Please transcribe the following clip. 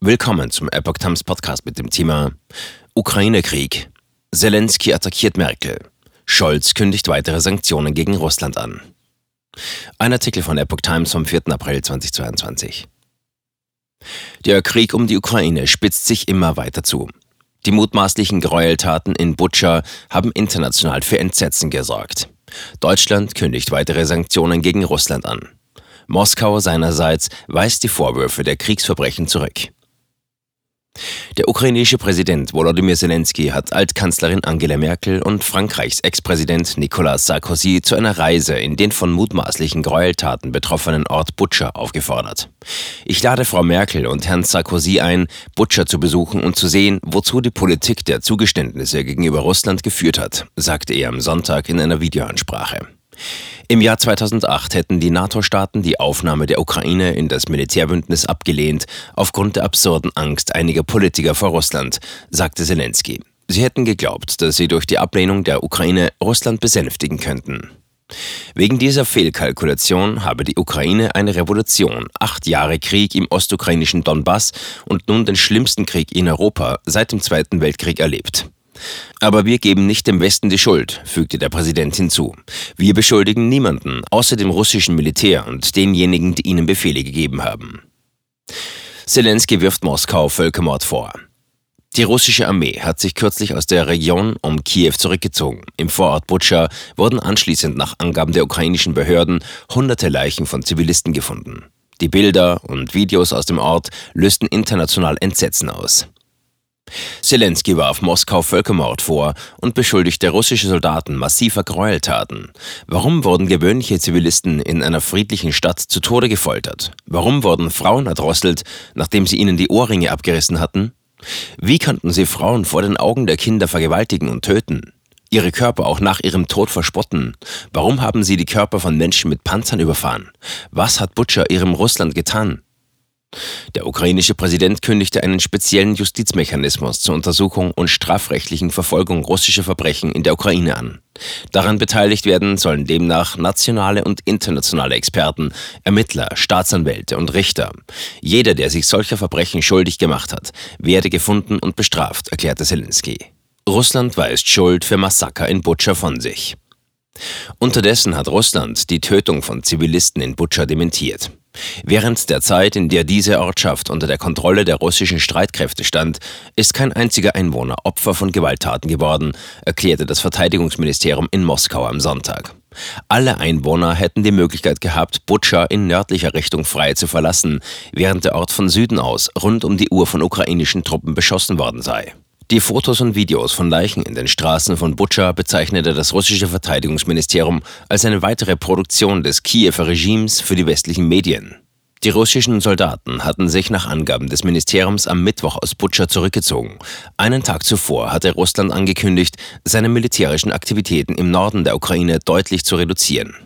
Willkommen zum Epoch Times Podcast mit dem Thema Ukraine-Krieg. Zelensky attackiert Merkel. Scholz kündigt weitere Sanktionen gegen Russland an. Ein Artikel von Epoch Times vom 4. April 2022. Der Krieg um die Ukraine spitzt sich immer weiter zu. Die mutmaßlichen Gräueltaten in Butscha haben international für Entsetzen gesorgt. Deutschland kündigt weitere Sanktionen gegen Russland an. Moskau seinerseits weist die Vorwürfe der Kriegsverbrechen zurück. Der ukrainische Präsident Volodymyr Zelensky hat Altkanzlerin Angela Merkel und Frankreichs Ex-Präsident Nicolas Sarkozy zu einer Reise in den von mutmaßlichen Gräueltaten betroffenen Ort Butscha aufgefordert. Ich lade Frau Merkel und Herrn Sarkozy ein, Butscha zu besuchen und zu sehen, wozu die Politik der Zugeständnisse gegenüber Russland geführt hat, sagte er am Sonntag in einer Videoansprache. Im Jahr 2008 hätten die NATO-Staaten die Aufnahme der Ukraine in das Militärbündnis abgelehnt, aufgrund der absurden Angst einiger Politiker vor Russland, sagte Zelensky. Sie hätten geglaubt, dass sie durch die Ablehnung der Ukraine Russland besänftigen könnten. Wegen dieser Fehlkalkulation habe die Ukraine eine Revolution, acht Jahre Krieg im ostukrainischen Donbass und nun den schlimmsten Krieg in Europa seit dem Zweiten Weltkrieg erlebt. Aber wir geben nicht dem Westen die Schuld, fügte der Präsident hinzu. Wir beschuldigen niemanden, außer dem russischen Militär und denjenigen, die ihnen Befehle gegeben haben. Zelensky wirft Moskau Völkermord vor. Die russische Armee hat sich kürzlich aus der Region um Kiew zurückgezogen. Im Vorort Butscha wurden anschließend nach Angaben der ukrainischen Behörden hunderte Leichen von Zivilisten gefunden. Die Bilder und Videos aus dem Ort lösten international Entsetzen aus. Zelensky warf Moskau Völkermord vor und beschuldigte russische Soldaten massiver Gräueltaten. Warum wurden gewöhnliche Zivilisten in einer friedlichen Stadt zu Tode gefoltert? Warum wurden Frauen erdrosselt, nachdem sie ihnen die Ohrringe abgerissen hatten? Wie konnten sie Frauen vor den Augen der Kinder vergewaltigen und töten? Ihre Körper auch nach ihrem Tod verspotten? Warum haben sie die Körper von Menschen mit Panzern überfahren? Was hat Butcher ihrem Russland getan? Der ukrainische Präsident kündigte einen speziellen Justizmechanismus zur Untersuchung und strafrechtlichen Verfolgung russischer Verbrechen in der Ukraine an. Daran beteiligt werden sollen demnach nationale und internationale Experten, Ermittler, Staatsanwälte und Richter. Jeder, der sich solcher Verbrechen schuldig gemacht hat, werde gefunden und bestraft, erklärte Zelensky. Russland weist Schuld für Massaker in Butscha von sich. Unterdessen hat Russland die Tötung von Zivilisten in Butscha dementiert. Während der Zeit, in der diese Ortschaft unter der Kontrolle der russischen Streitkräfte stand, ist kein einziger Einwohner Opfer von Gewalttaten geworden, erklärte das Verteidigungsministerium in Moskau am Sonntag. Alle Einwohner hätten die Möglichkeit gehabt, Butscha in nördlicher Richtung frei zu verlassen, während der Ort von Süden aus rund um die Uhr von ukrainischen Truppen beschossen worden sei. Die Fotos und Videos von Leichen in den Straßen von Butscha bezeichnete das russische Verteidigungsministerium als eine weitere Produktion des Kiewer Regimes für die westlichen Medien. Die russischen Soldaten hatten sich nach Angaben des Ministeriums am Mittwoch aus Butscha zurückgezogen. Einen Tag zuvor hatte Russland angekündigt, seine militärischen Aktivitäten im Norden der Ukraine deutlich zu reduzieren.